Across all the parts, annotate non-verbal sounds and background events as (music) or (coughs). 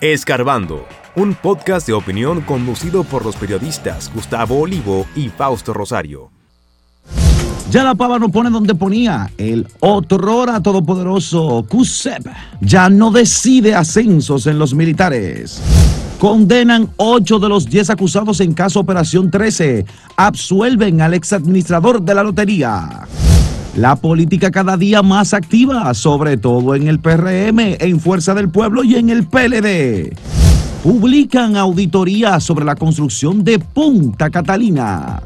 Escarbando, un podcast de opinión conducido por los periodistas Gustavo Olivo y Fausto Rosario. Ya la pava no pone donde ponía. El otrora todopoderoso CUSEP ya no decide ascensos en los militares. Condenan 8 de los 10 acusados en caso Operación 13. Absuelven al exadministrador de la lotería. La política cada día más activa, sobre todo en el PRM, en Fuerza del Pueblo y en el PLD. Publican auditoría sobre la construcción de Punta Catalina.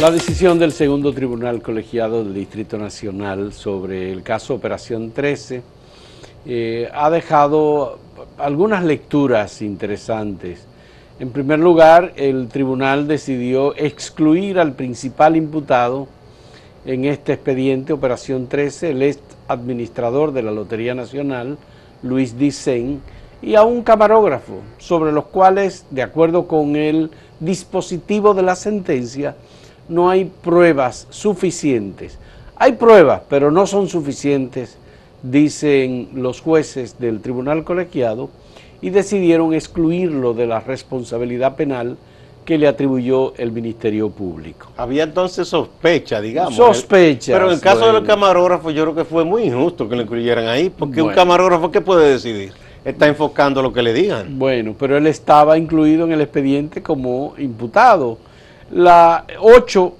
La decisión del segundo tribunal colegiado del Distrito Nacional sobre el caso Operación 13 eh, ha dejado algunas lecturas interesantes. En primer lugar, el tribunal decidió excluir al principal imputado en este expediente, Operación 13, el ex administrador de la Lotería Nacional, Luis Dicen, y a un camarógrafo, sobre los cuales, de acuerdo con el dispositivo de la sentencia, no hay pruebas suficientes. Hay pruebas, pero no son suficientes, dicen los jueces del tribunal colegiado, y decidieron excluirlo de la responsabilidad penal que le atribuyó el Ministerio Público. Había entonces sospecha, digamos. Sospecha. Pero en el caso del camarógrafo yo creo que fue muy injusto que lo incluyeran ahí, porque un camarógrafo, ¿qué puede decidir? Está enfocando lo que le digan. Bueno, pero él estaba incluido en el expediente como imputado la, ocho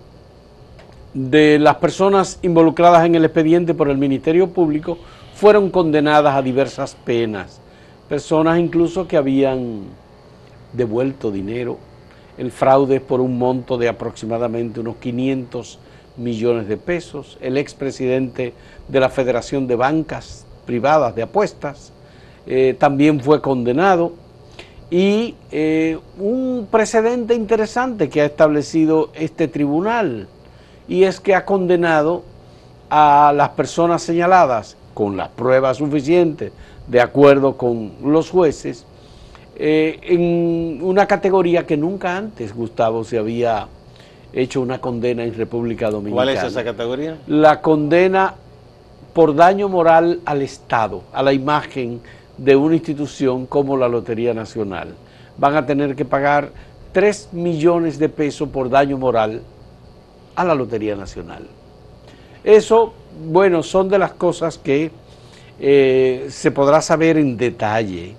de las personas involucradas en el expediente por el Ministerio Público fueron condenadas a diversas penas. Personas incluso que habían devuelto dinero, el fraude por un monto de aproximadamente unos 500 millones de pesos, el expresidente de la Federación de Bancas Privadas de Apuestas eh, también fue condenado. Y eh, un precedente interesante que ha establecido este tribunal y es que ha condenado a las personas señaladas con las pruebas suficientes de acuerdo con los jueces eh, en una categoría que nunca antes, Gustavo, se había hecho una condena en República Dominicana. ¿Cuál es esa categoría? La condena por daño moral al Estado, a la imagen de una institución como la Lotería Nacional. Van a tener que pagar 3 millones de pesos por daño moral a la Lotería Nacional. Eso, bueno, son de las cosas que eh, se podrá saber en detalle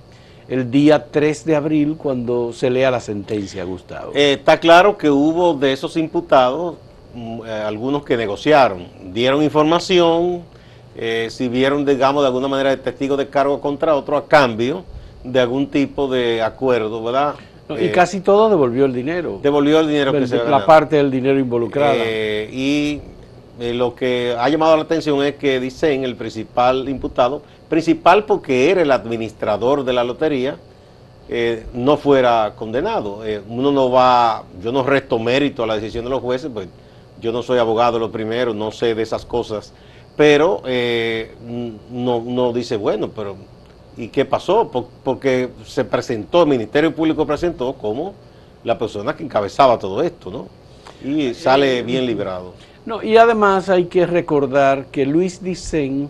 el día 3 de abril cuando se lea la sentencia, Gustavo. Eh, está claro que hubo de esos imputados mm, eh, algunos que negociaron, dieron información, eh, si vieron, digamos, de alguna manera de testigo de cargo contra otro a cambio de algún tipo de acuerdo, ¿verdad? Y eh, casi todo devolvió el dinero. Devolvió el dinero que se La parte del dinero involucrada. Eh, y lo que ha llamado la atención es que dicen el principal imputado, principal porque era el administrador de la lotería, no fuera condenado. uno no va, yo no resto mérito a la decisión de los jueces, pues yo no soy abogado lo primero, no sé de esas cosas pero eh, no, no, dice, bueno, pero ¿y qué pasó? Porque se presentó, el Ministerio Público presentó como la persona que encabezaba todo esto, ¿no? Y sale bien librado. No, y además hay que recordar que Luis Dicen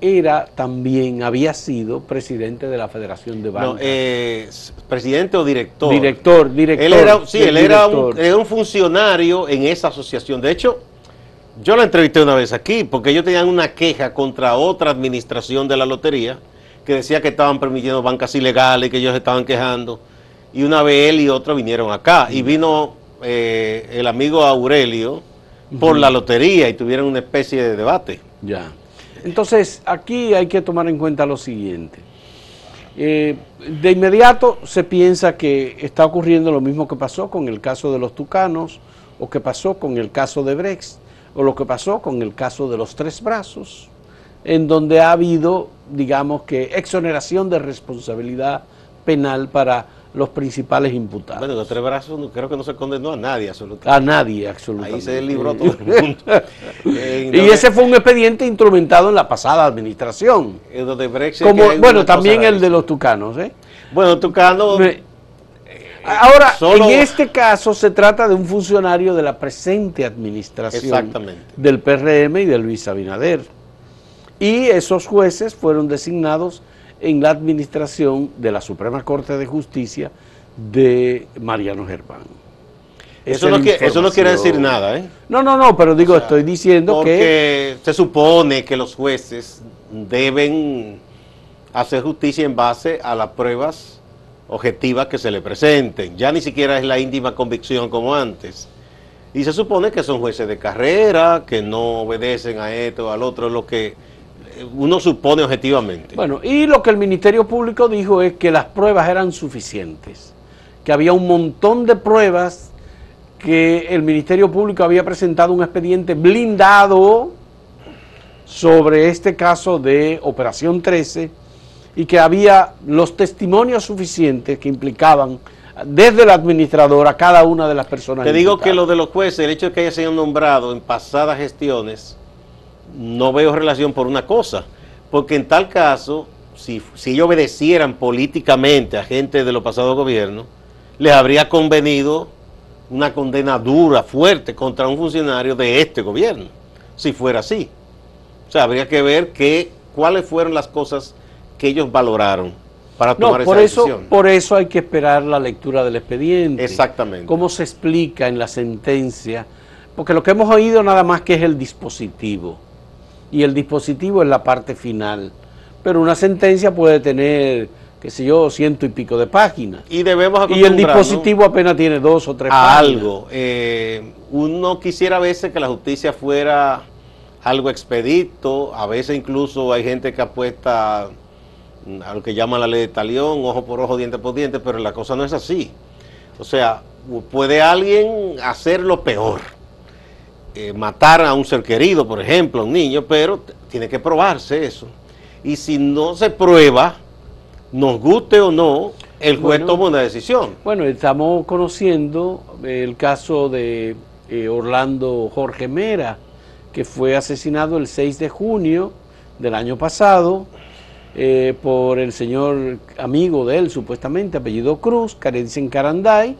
era también, había sido presidente de la Federación de Bancas. No, eh, presidente o director. Director, director. Él era, sí, él era un, era un funcionario en esa asociación. De hecho, yo la entrevisté una vez aquí porque ellos tenían una queja contra otra administración de la lotería que decía que estaban permitiendo bancas ilegales, que ellos estaban quejando. Y una vez él y otro vinieron acá y vino eh, el amigo Aurelio por la lotería y tuvieron una especie de debate. Ya. Entonces, aquí hay que tomar en cuenta lo siguiente. Eh, de inmediato se piensa que está ocurriendo lo mismo que pasó con el caso de los tucanos o que pasó con el caso de Brex o lo que pasó con el caso de los tres brazos, en donde ha habido, digamos que, exoneración de responsabilidad penal para los principales imputados. Bueno, los tres brazos creo que no se condenó a nadie absolutamente. A nadie absolutamente. Ahí se libró (laughs) todo el mundo. Eh, (laughs) y ese fue un expediente instrumentado en la pasada administración. El de Como, bueno, también el de los tucanos. ¿eh? Bueno, tucanos... Ahora, Solo- en este caso se trata de un funcionario de la presente administración Exactamente. del PRM y de Luis Abinader. Y esos jueces fueron designados en la administración de la Suprema Corte de Justicia de Mariano Germán. Eso no, quiere, eso no quiere decir nada, ¿eh? No, no, no, pero digo, O sea, estoy diciendo que... Porque se supone que los jueces deben hacer justicia en base a las pruebas objetivas que se le presenten. Ya ni siquiera es la íntima convicción como antes. Y se supone que son jueces de carrera, que no obedecen a esto o al otro, lo que uno supone objetivamente. Bueno, y lo que el Ministerio Público dijo es que las pruebas eran suficientes, que había un montón de pruebas, que el Ministerio Público había presentado un expediente blindado sobre este caso de Operación 13 y que había los testimonios suficientes que implicaban desde el administrador a cada una de las personas. Te digo que lo de los jueces, el hecho de que haya sido nombrado en pasadas gestiones, no veo relación por una cosa. Porque en tal caso, si, si ellos obedecieran políticamente a gente de los pasados gobiernos, les habría convenido una condena dura, fuerte contra un funcionario de este gobierno, si fuera así. O sea, habría que ver qué, cuáles fueron las cosas que ellos valoraron para No, tomar por esa eso, decisión. por eso hay que esperar la lectura del expediente. Exactamente. Cómo se explica en la sentencia. Porque lo que hemos oído nada más que es el dispositivo. Y el dispositivo es la parte final. Pero una sentencia puede tener, qué sé yo, ciento y pico de páginas. Y debemos Y el dispositivo apenas tiene dos o tres a páginas. algo. Eh, uno quisiera a veces que la justicia fuera algo expedito, a veces incluso hay gente que apuesta a lo que llaman la ley de talión, ojo por ojo, diente por diente, pero la cosa no es así. O sea, puede alguien hacer lo peor, eh, matar a un ser querido, por ejemplo, a un niño, pero tiene que probarse eso. Y si no se prueba, nos guste o no, el juez Bueno. toma una decisión. Bueno, estamos conociendo el caso de eh, Orlando Jorge Mera, que fue asesinado el 6 de junio del año pasado eh, por el señor amigo de él, supuestamente, apellido Cruz, carencia en Caranday,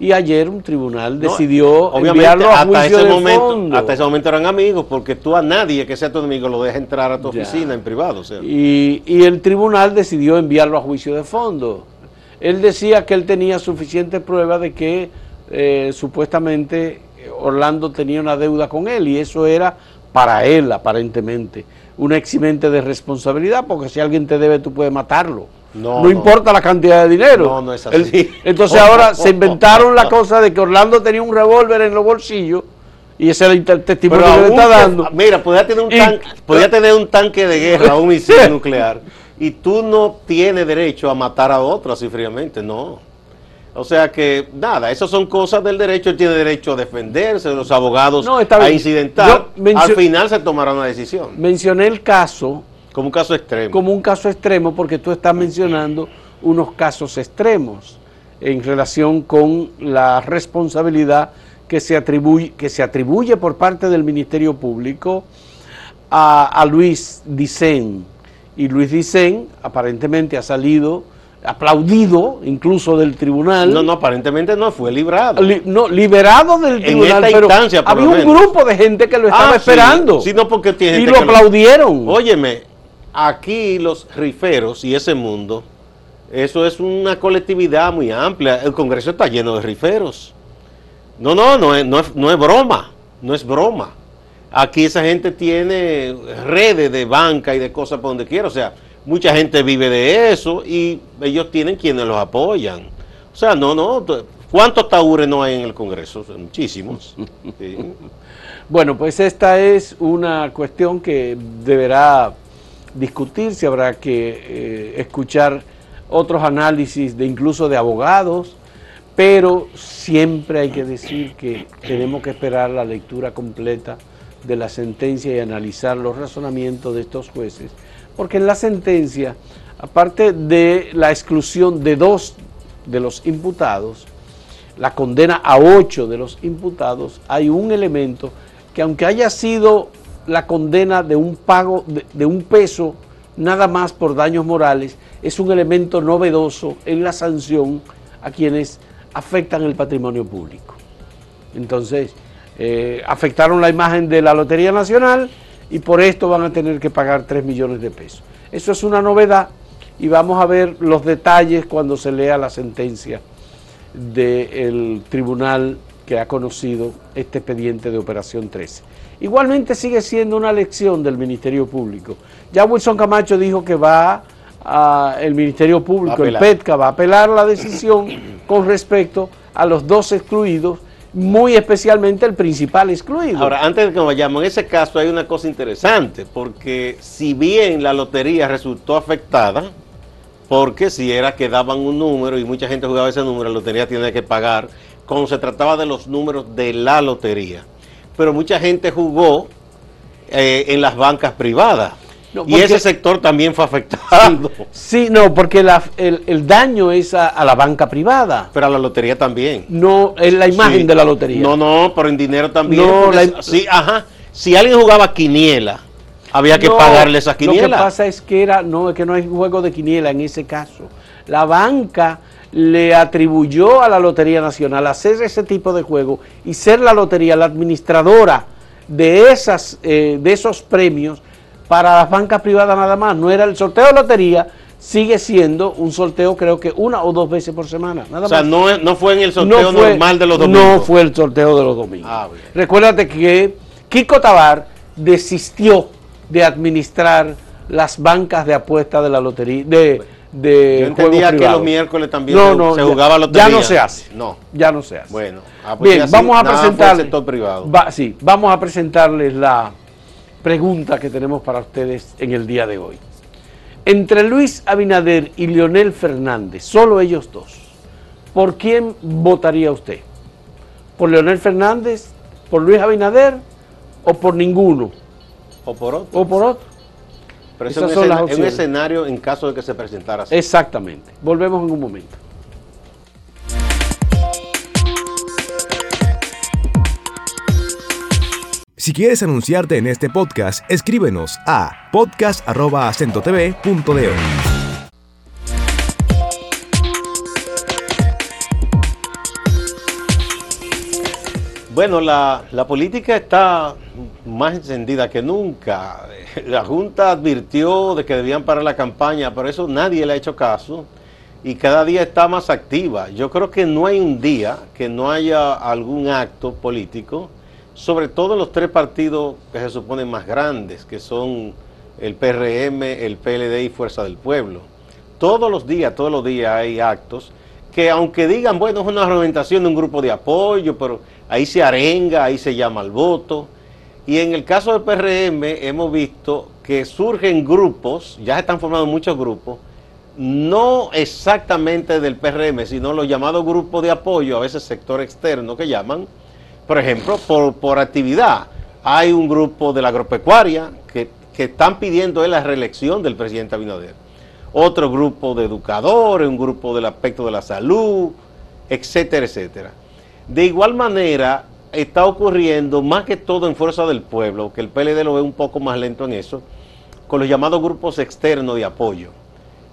y ayer un tribunal No, decidió obviamente, enviarlo a hasta juicio ese de momento, fondo. hasta ese momento eran amigos, porque tú a nadie que sea tu enemigo lo dejas entrar a tu Ya. oficina en privado. o sea. Y, y el tribunal decidió enviarlo a juicio de fondo. Él decía que él tenía suficiente prueba de que eh, supuestamente Orlando tenía una deuda con él y eso era para él aparentemente una eximente de responsabilidad porque si alguien te debe tú puedes matarlo. No, importa la cantidad de dinero. No, no es así. Entonces ahora (laughs) se inventaron la cosa de que Orlando tenía un revólver en los bolsillos y ese era el te- testimonio que le está dando. Mira, podía tener, un Y- tanque, podía tener un tanque de guerra, un misil (laughs) nuclear, y tú no tienes derecho a matar a otro así fríamente, no. O sea que, nada, esas son cosas del derecho, él tiene derecho a defenderse, los abogados No, a incidentar. Al final se tomará una decisión, Mencioné el caso como un caso extremo. como un caso extremo porque tú estás mencionando unos casos extremos en relación con la responsabilidad que se atribuye, que se atribuye por parte del Ministerio Público a, a Luis Dicen. Y Luis Dicen aparentemente ha salido aplaudido incluso del tribunal. No, no, aparentemente no fue librado. Li- no, liberado del En tribunal, pero por había un menos. grupo de gente que lo estaba Ah, sí. esperando Sí, no, porque tiene y gente lo que lo- aplaudieron. Óyeme, aquí los riferos y ese mundo, eso es una colectividad muy amplia. El Congreso está lleno de riferos. No, no, no es, no es, no es broma, no es broma. Aquí esa gente tiene redes de banca y de cosas por donde quiera. O sea, mucha gente vive de eso y ellos tienen quienes los apoyan. O sea, no, no. ¿Cuántos taúres no hay en el Congreso? Muchísimos. (laughs) Bueno, pues esta es una cuestión que deberá discutirse, habrá que eh, escuchar otros análisis de incluso de abogados, pero siempre hay que decir que tenemos que esperar la lectura completa de la sentencia y analizar los razonamientos de estos jueces, porque en la sentencia, aparte de la exclusión de dos de los imputados, la condena a ocho de los imputados, hay un elemento que aunque haya sido la condena de un pago de, un peso nada más por daños morales, es un elemento novedoso en la sanción a quienes afectan el patrimonio público. Entonces, eh, afectaron la imagen de la Lotería Nacional y por esto van a tener que pagar 3 millones de pesos. Eso es una novedad y vamos a ver los detalles cuando se lea la sentencia del tribunal que ha conocido este expediente de Operación 13. Igualmente sigue siendo una lección del Ministerio Público. Ya Wilson Camacho dijo que va a, el Ministerio Público, el PETCA, va a apelar la decisión (coughs) con respecto a los dos excluidos, muy especialmente el principal excluido. Ahora, antes de que nos vayamos, en ese caso hay una cosa interesante, porque si bien la lotería resultó afectada, porque si era que daban un número y mucha gente jugaba ese número, la lotería tiene que pagar, cuando se trataba de los números de la lotería. Pero mucha gente jugó eh, en las bancas privadas. y ese sector también fue afectado. (laughs) Sí, no, porque el, daño es a, la banca privada. Pero a la lotería también. No, es la imagen de la lotería. No, no, pero en dinero también. No, sí, ajá. Si alguien jugaba quiniela, había que pagarle esa quiniela. Lo que pasa es que era, no, es que no hay juego de quiniela en ese caso. La banca le atribuyó a la Lotería Nacional hacer ese tipo de juego y ser la lotería la administradora de, esas, eh, de esos premios para las bancas privadas nada más. No era el sorteo de lotería, sigue siendo un sorteo creo que una o dos veces por semana. Nada o sea, No, no fue en el sorteo normal de los domingos. No fue el sorteo de los domingos. Ah, Recuérdate que Kiko Tabar desistió de administrar las bancas de apuestas de la lotería. De, de Yo entendía que los miércoles también se, jugaba lotería. Ya no se hace. No. Ya no se hace. Bueno, ah, pues bien, vamos a presentarles. privado. sí, vamos a presentarles la pregunta que tenemos para ustedes en el día de hoy. Entre Luis Abinader y Leonel Fernández, solo ellos dos, ¿por quién votaría usted? ¿Por Leonel Fernández? ¿Por Luis Abinader? ¿O por ninguno? O por otro. O por otro. Pero eso es un, escenario en caso de que se presentara así. Exactamente. Volvemos en un momento. Si quieres anunciarte en este podcast, escríbenos a podcast.acentotv.de. Bueno, la, la política está más encendida que nunca. (laughs) La Junta advirtió de que debían parar la campaña, pero eso nadie le ha hecho caso y cada día está más activa. Yo creo que no hay un día que no haya algún acto político, sobre todo los tres partidos que se suponen más grandes, que son el PRM, el PLD y Fuerza del Pueblo. Todos los días, todos los días hay actos que aunque digan, bueno, es una argumentación de un grupo de apoyo, pero ahí se arenga, ahí se llama al voto. Y en el caso del PRM hemos visto que surgen grupos, ya se están formando muchos grupos, no exactamente del PRM, sino los llamados grupos de apoyo, a veces sector externo que llaman, por ejemplo, por, actividad. Hay un grupo de la agropecuaria que, que están pidiendo la reelección del presidente Abinader. Otro grupo de educadores, un grupo del aspecto de la salud, etcétera, etcétera. De igual manera, está ocurriendo más que todo en Fuerza del Pueblo, que el PLD lo ve un poco más lento en eso, con los llamados grupos externos de apoyo.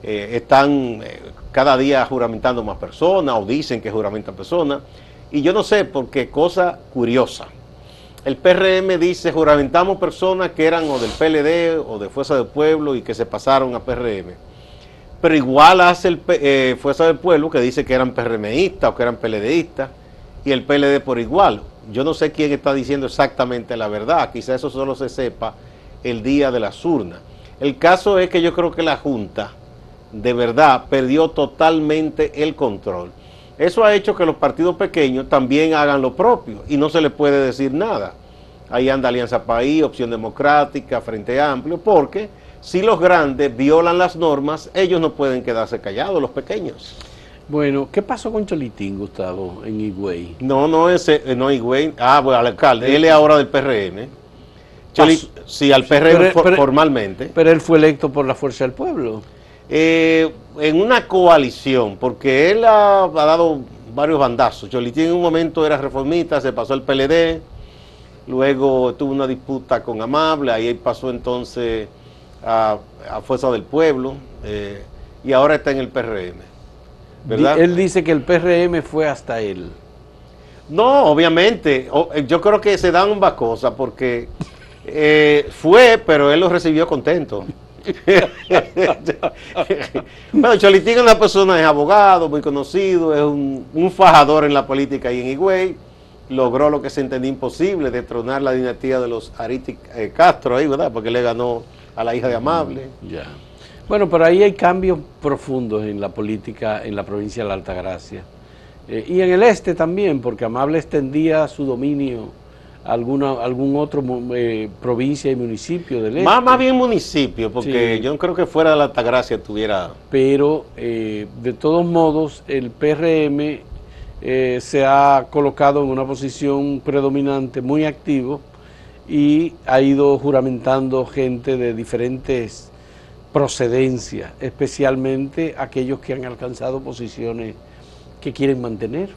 Eh, están eh, cada día juramentando más personas o dicen que juramentan personas. Y yo no sé, porque cosa curiosa. El PRM dice juramentamos personas que eran o del PLD o de Fuerza del Pueblo y que se pasaron a PRM. Pero igual hace el eh, Fuerza del Pueblo que dice que eran PRMistas o que eran PLDistas y el PLD por igual yo no sé quién está diciendo exactamente la verdad, quizá eso solo se sepa el día de las urnas. El caso es que yo creo que la Junta de verdad perdió totalmente el control. Eso ha hecho que los partidos pequeños también hagan lo propio y no se les puede decir nada. Ahí anda Alianza País, Opción Democrática, Frente Amplio, porque si los grandes violan las normas, ellos no pueden quedarse callados, los pequeños. Bueno, ¿qué pasó con Cholitín, Gustavo, en Higüey? No, no, ese, eh, no Higüey. Ah, bueno, al alcalde. Él es ahora del PRM. sí, al PRM formalmente. Pero él fue electo por la Fuerza del Pueblo. Eh, en una coalición, porque él ha, dado varios bandazos. Cholitín en un momento era reformista, se pasó al PLD, luego tuvo una disputa con Amable, ahí pasó entonces a, Fuerza del Pueblo, eh, y ahora está en el PRM. ¿verdad? Él dice que el PRM fue hasta él. No, obviamente. Eh, yo creo que se dan ambas cosas porque eh, fue, pero él lo recibió contento. (laughs) bueno, Cholitín es una persona, es abogado, muy conocido, es un, un fajador en la política y en Higüey. Logró lo que se entendía imposible, destronar la dinastía de los Ariti eh, Castro ahí, ¿verdad? Porque le ganó a la hija de Amable. Ya. Bueno, pero ahí hay cambios profundos en la política en la provincia de la Altagracia. Eh, y en el este también, porque Amable extendía su dominio a alguna, algún otro eh, provincia y municipio del este. Más, más bien municipio, porque Sí. yo no creo que fuera de la Altagracia tuviera... pero eh, de todos modos el PRM eh, se ha colocado en una posición predominante, muy activo, y ha ido juramentando gente de diferentes procedencias, especialmente aquellos que han alcanzado posiciones que quieren mantener.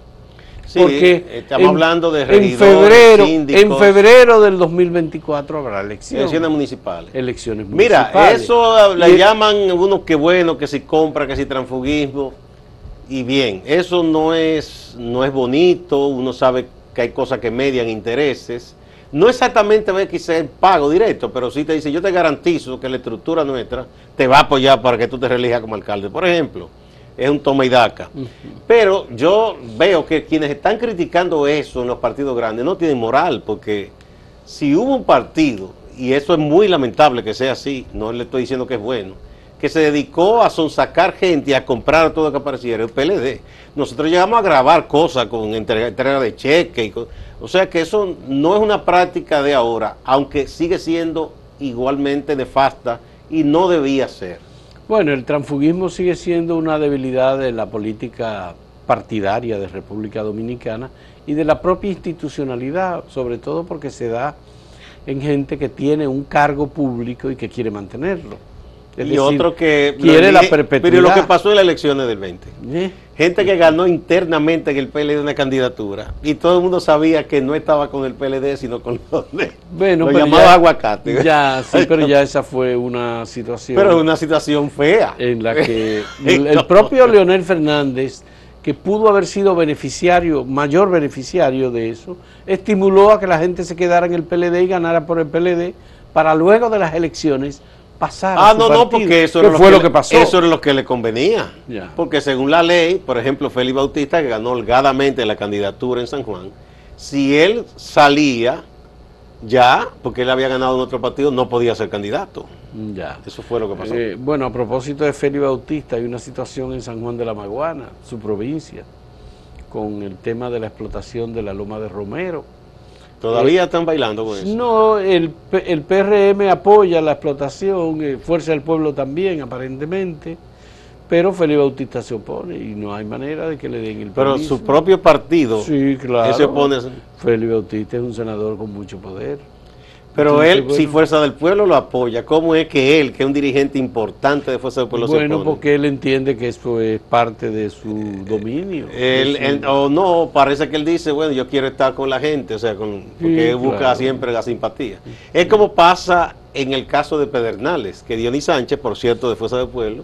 Sí, Porque estamos en- hablando de en febrero, síndicos, en febrero del 2024 habrá elecciones. elecciones municipales. elecciones Mira, municipales. eso Y- le llaman unos que bueno, que si compra, que si transfugismo. Y bien, eso no es, no es bonito, uno sabe que hay cosas que median intereses. No exactamente ve el pago directo, pero sí te dice, yo te garantizo que la estructura nuestra te va a apoyar para que tú te relijas como alcalde. Por ejemplo, es un toma y daca. Pero yo veo que quienes están criticando eso en los partidos grandes no tienen moral, porque si hubo un partido, y eso es muy lamentable que sea así, no le estoy diciendo que es bueno, que se dedicó a sonsacar gente y a comprar todo lo que apareciera, el PLD. Nosotros llegamos a grabar cosas con entrega, entrega de cheque. Y co- o sea que eso no es una práctica de ahora, aunque sigue siendo igualmente nefasta y no debía ser. Bueno, el transfugismo sigue siendo una debilidad de la política partidaria de República Dominicana y de la propia institucionalidad, sobre todo porque se da en gente que tiene un cargo público y que quiere mantenerlo. Es y decir, otro que... quiere la perpetuidad. Pero lo que pasó en las elecciones del 20. ¿Eh? Gente que ganó internamente en el PLD una candidatura y todo el mundo sabía que no estaba con el PLD sino con los de Bueno, pero llamados ya- aguacate. Ya, sí, (laughs) pero ya esa fue una situación Pero una situación fea. en la que (laughs) el, el propio Leonel Fernández, que pudo haber sido beneficiario, mayor beneficiario de eso, estimuló a que la gente se quedara en el PLD y ganara por el PLD para luego de las elecciones pasar a Ah, su no, no, porque eso que era fue lo le- que pasó. Eso era lo que le convenía. Porque según la ley, por ejemplo, Félix Bautista, que ganó holgadamente la candidatura en San Juan, si él salía ya, porque él había ganado en otro partido, no podía ser candidato. Ya. Eso fue lo que pasó. Eh, bueno, a propósito de Félix Bautista, hay una situación en San Juan de la Maguana, su provincia, con el tema de la explotación de la Loma de Romero. Todavía están bailando con eso. No, el, el PRM apoya la explotación, eh, Fuerza del Pueblo también, aparentemente, pero Félix Bautista se opone y no hay manera de que le den el Pero permiso. su propio partido, Sí, claro. se opone. Félix Bautista es un senador con mucho poder. Pero Entonces, él, si bueno. Fuerza del Pueblo lo apoya, ¿cómo es que él, que es un dirigente importante de Fuerza del Pueblo, se Bueno, porque él entiende que eso es parte de su dominio. Él, de su- él- o no, parece que él dice, bueno, yo quiero estar con la gente, o sea, con, porque Sí, él busca claro. siempre la simpatía. Es como pasa en el caso de Pedernales, que Dionis Sánchez, por cierto, de Fuerza del Pueblo,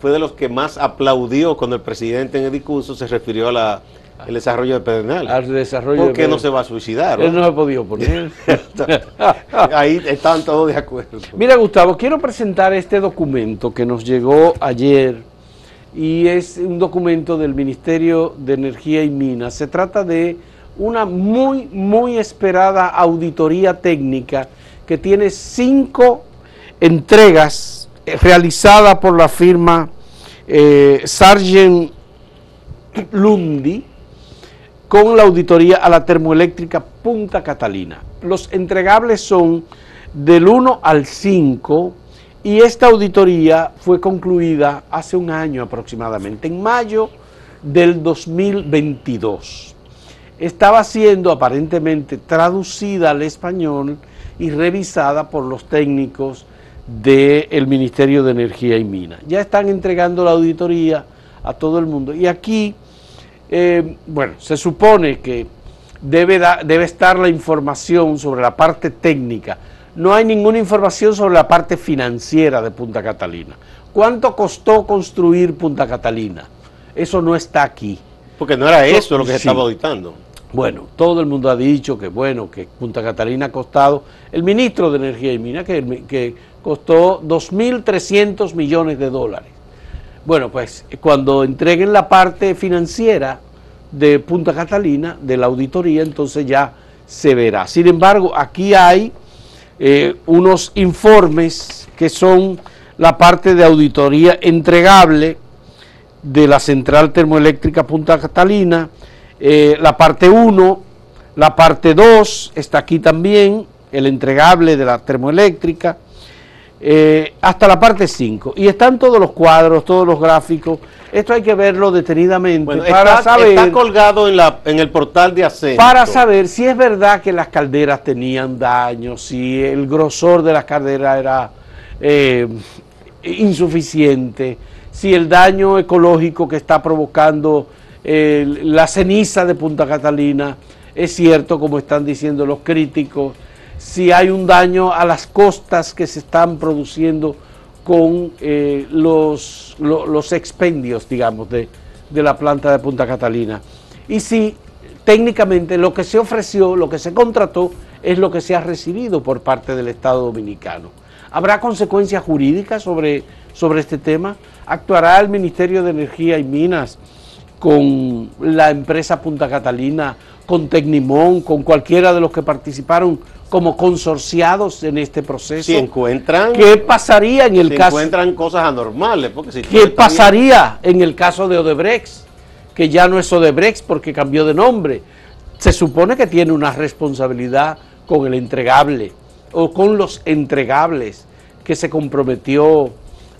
fue de los que más aplaudió cuando el presidente en el discurso se refirió a la, el desarrollo de Pedernales. al desarrollo ¿Por de qué no se va a suicidar? Él no? no se podía oponer. Ahí están todos de acuerdo. Mira, Gustavo, quiero presentar este documento que nos llegó ayer y es un documento del Ministerio de Energía y Minas. Se trata de una muy, muy esperada auditoría técnica que tiene cinco entregas eh, realizadas por la firma eh, Sargent Lundi con la auditoría a la termoeléctrica Punta Catalina. Los entregables son del 1 al 5 y esta auditoría fue concluida hace un año aproximadamente, en mayo del 2022. Estaba siendo aparentemente traducida al español y revisada por los técnicos del Ministerio de Energía y Minas. Ya están entregando la auditoría a todo el mundo. Y aquí eh, bueno, se supone que debe, da- debe estar la información sobre la parte técnica. No hay ninguna información sobre la parte financiera de Punta Catalina. ¿Cuánto costó construir Punta Catalina? eso no está aquí. Porque no era eso lo que se estaba auditando. Bueno, todo el mundo ha dicho que bueno, que Punta Catalina ha costado, el ministro de Energía y Minas, que, que costó 2.300 millones de dólares. Bueno, pues cuando entreguen la parte financiera de Punta Catalina, de la auditoría, entonces ya se verá. Sin embargo, aquí hay eh, unos informes que son la parte de auditoría entregable de la central termoeléctrica Punta Catalina, eh, la parte 1, la parte 2, está aquí también, el entregable de la termoeléctrica, eh, hasta la parte 5. Y están todos los cuadros, todos los gráficos. Esto hay que verlo detenidamente Bueno, para, está, saber, está colgado en, la, en el portal de Acento. para saber si es verdad que las calderas tenían daño, si el grosor de las calderas era eh, insuficiente, si el daño ecológico que está provocando eh, la ceniza de Punta Catalina es cierto, como están diciendo los críticos, si hay un daño a las costas que se están produciendo con eh, los, lo- los expendios, digamos, de, de la planta de Punta Catalina. Y si técnicamente lo que se ofreció, lo que se contrató, es lo que se ha recibido por parte del Estado Dominicano. ¿Habrá consecuencias jurídicas sobre, sobre este tema? ¿Actuará el Ministerio de Energía y Minas con la empresa Punta Catalina, con Tecnimón, con cualquiera de los que participaron como consorciados en este proceso? Si encuentran, ¿Qué pasaría en el si caso? encuentran cosas anormales. Porque si ¿Qué bien- pasaría en el caso de Odebrecht? Que ya no es Odebrecht porque cambió de nombre. Se supone que tiene una responsabilidad con el entregable o con los entregables que se comprometió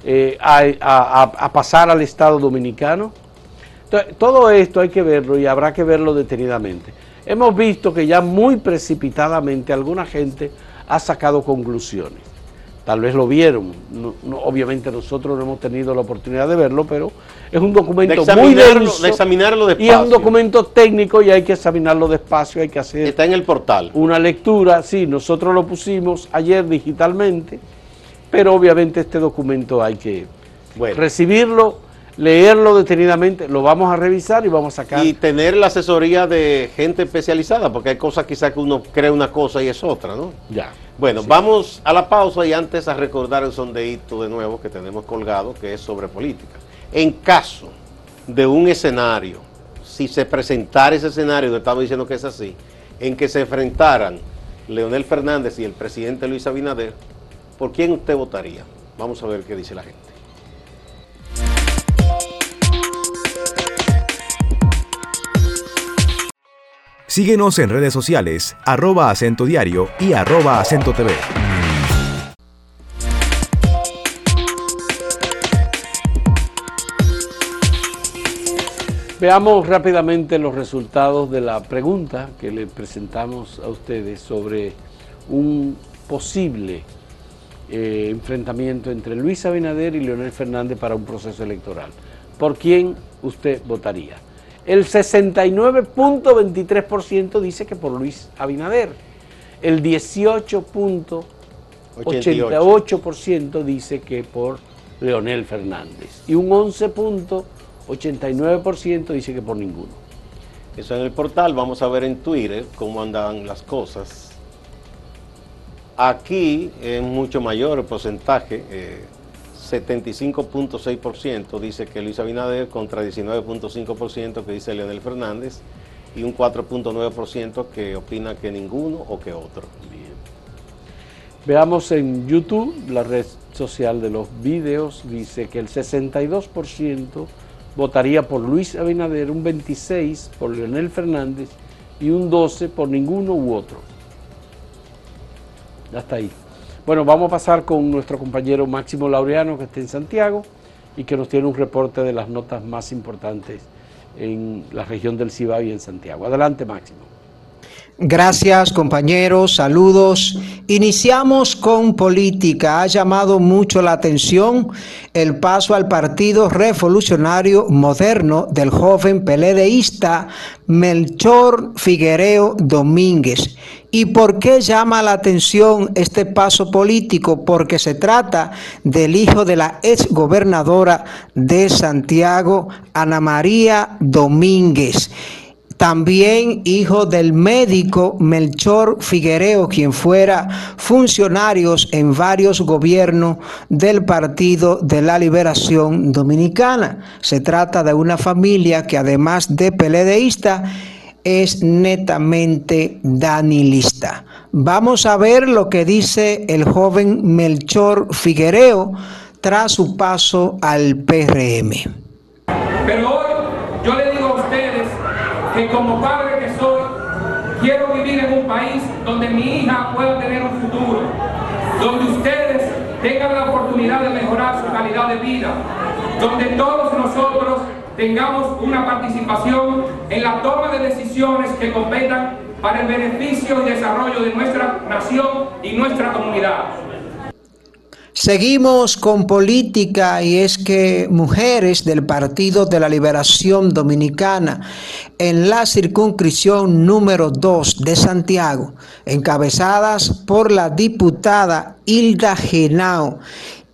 eh, a- a pasar al Estado Dominicano. Entonces, todo esto hay que verlo y habrá que verlo detenidamente. Hemos visto que ya muy precipitadamente alguna gente ha sacado conclusiones. Tal vez lo vieron, no- no- obviamente nosotros no hemos tenido la oportunidad de verlo, pero es un de documento muy denso de examinarlo y es despacio. un documento técnico y hay que examinarlo despacio, hay que hacer Está en el portal. una lectura, sí, nosotros lo pusimos ayer digitalmente, pero obviamente este documento hay que Bueno. recibirlo, leerlo detenidamente, lo vamos a revisar y vamos a sacar. Y tener la asesoría de gente especializada, porque hay cosas quizás que uno cree una cosa y es otra, ¿no? ya. Bueno, vamos a la pausa y antes a recordar el sondeíto de nuevo que tenemos colgado, que es sobre política. En caso de un escenario, si se presentara ese escenario, no estamos diciendo que es así, en que se enfrentaran Leonel Fernández y el presidente Luis Abinader, ¿por quién usted votaría? Vamos a ver qué dice la gente. Síguenos en redes sociales, arroba acento diario y arroba acento TV. Veamos rápidamente los resultados de la pregunta que le presentamos a ustedes sobre un posible eh, enfrentamiento entre Luis Abinader y Leonel Fernández para un proceso electoral. ¿Por quién usted votaría? El 69.23% dice que por Luis Abinader. El 18.88% dice que por Leonel Fernández. Y un 11.89% dice que por ninguno. Eso en el portal, vamos a ver en Twitter cómo andan las cosas. Aquí es mucho mayor el porcentaje, eh, 75.6% dice que Luis Abinader contra 19.5% que dice Leonel Fernández y un 4.9% que opina que ninguno o que otro. Veamos en YouTube, la red social de los videos, dice que el 62% votaría por Luis Abinader, un 26% por Leonel Fernández y un 12% por ninguno u otro. Hasta ahí. Bueno, vamos a pasar con nuestro compañero Máximo Laureano, que está en Santiago y que nos tiene un reporte de las notas más importantes en la región del Cibao y en Santiago. Adelante, Máximo. Gracias compañeros, saludos. Iniciamos con política. Ha llamado mucho la atención el paso al Partido Revolucionario Moderno del joven peledeísta Melchor Figuereo Domínguez. ¿Y por qué llama la atención este paso político? Porque se trata del hijo de la ex gobernadora de Santiago, Ana María Domínguez también hijo del médico Melchor Figuereo, quien fuera funcionarios en varios gobiernos del Partido de la Liberación Dominicana. Se trata de una familia que además de peledeísta, es netamente danilista. Vamos a ver lo que dice el joven Melchor Figuereo tras su paso al PRM. Pero hoy yo le digo a ustedes que como padre que soy, quiero vivir en un país donde mi hija pueda tener un futuro, donde ustedes tengan la oportunidad de mejorar su calidad de vida, donde todos nosotros tengamos una participación en la toma de decisiones que competan para el beneficio y desarrollo de nuestra nación y nuestra comunidad. Seguimos con política y es que mujeres del Partido de la Liberación Dominicana en la circunscripción número 2 de Santiago, encabezadas por la diputada Hilda Genao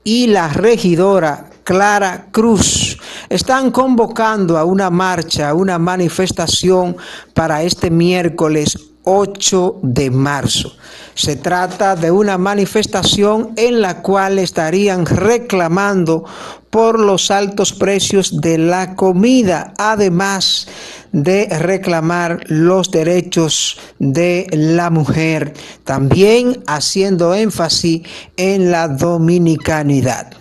y la regidora Clara Cruz, están convocando a una marcha, a una manifestación para este miércoles 8 de marzo. Se trata de una manifestación en la cual estarían reclamando por los altos precios de la comida, además de reclamar los derechos de la mujer, también haciendo énfasis en la dominicanidad.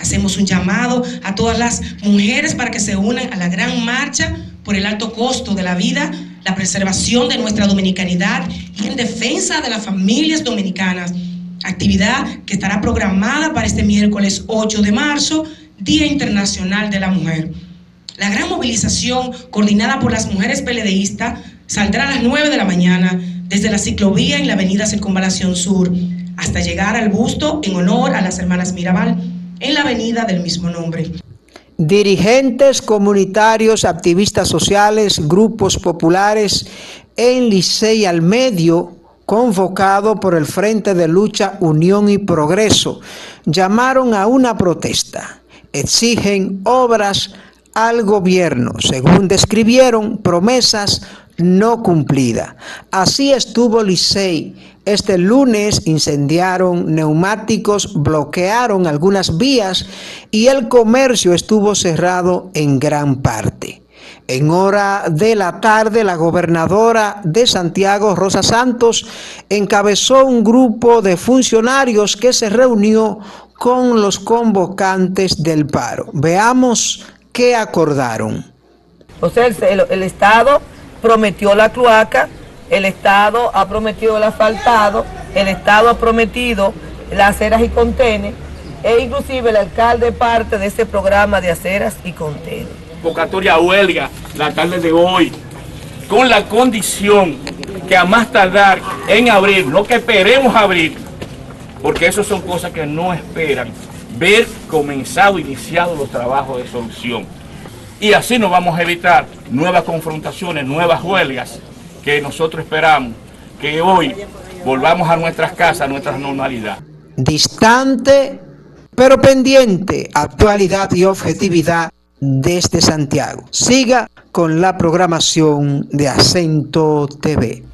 Hacemos un llamado a todas las mujeres para que se unan a la gran marcha por el alto costo de la vida la preservación de nuestra dominicanidad y en defensa de las familias dominicanas. Actividad que estará programada para este miércoles 8 de marzo, Día Internacional de la Mujer. La gran movilización coordinada por las mujeres peledeístas saldrá a las 9 de la mañana desde la ciclovía en la avenida Circunvalación Sur hasta llegar al busto en honor a las hermanas Mirabal en la avenida del mismo nombre. Dirigentes comunitarios, activistas sociales, grupos populares en Licey al Medio, convocado por el Frente de Lucha Unión y Progreso, llamaron a una protesta. Exigen obras al gobierno, según describieron, promesas no cumplidas. Así estuvo Licey este lunes incendiaron neumáticos, bloquearon algunas vías y el comercio estuvo cerrado en gran parte. En hora de la tarde, la gobernadora de Santiago, Rosa Santos, encabezó un grupo de funcionarios que se reunió con los convocantes del paro. Veamos qué acordaron. O sea, el, el Estado prometió la cloaca el Estado ha prometido el asfaltado, el Estado ha prometido las aceras y contenes, e inclusive el alcalde parte de ese programa de aceras y contenes. Convocatoria huelga la tarde de hoy, con la condición que a más tardar en abril, lo que esperemos abrir, porque eso son cosas que no esperan, ver comenzado, iniciado los trabajos de solución. Y así nos vamos a evitar nuevas confrontaciones, nuevas huelgas que nosotros esperamos que hoy volvamos a nuestras casas, a nuestra normalidad. Distante, pero pendiente, actualidad y objetividad desde Santiago. Siga con la programación de Acento TV.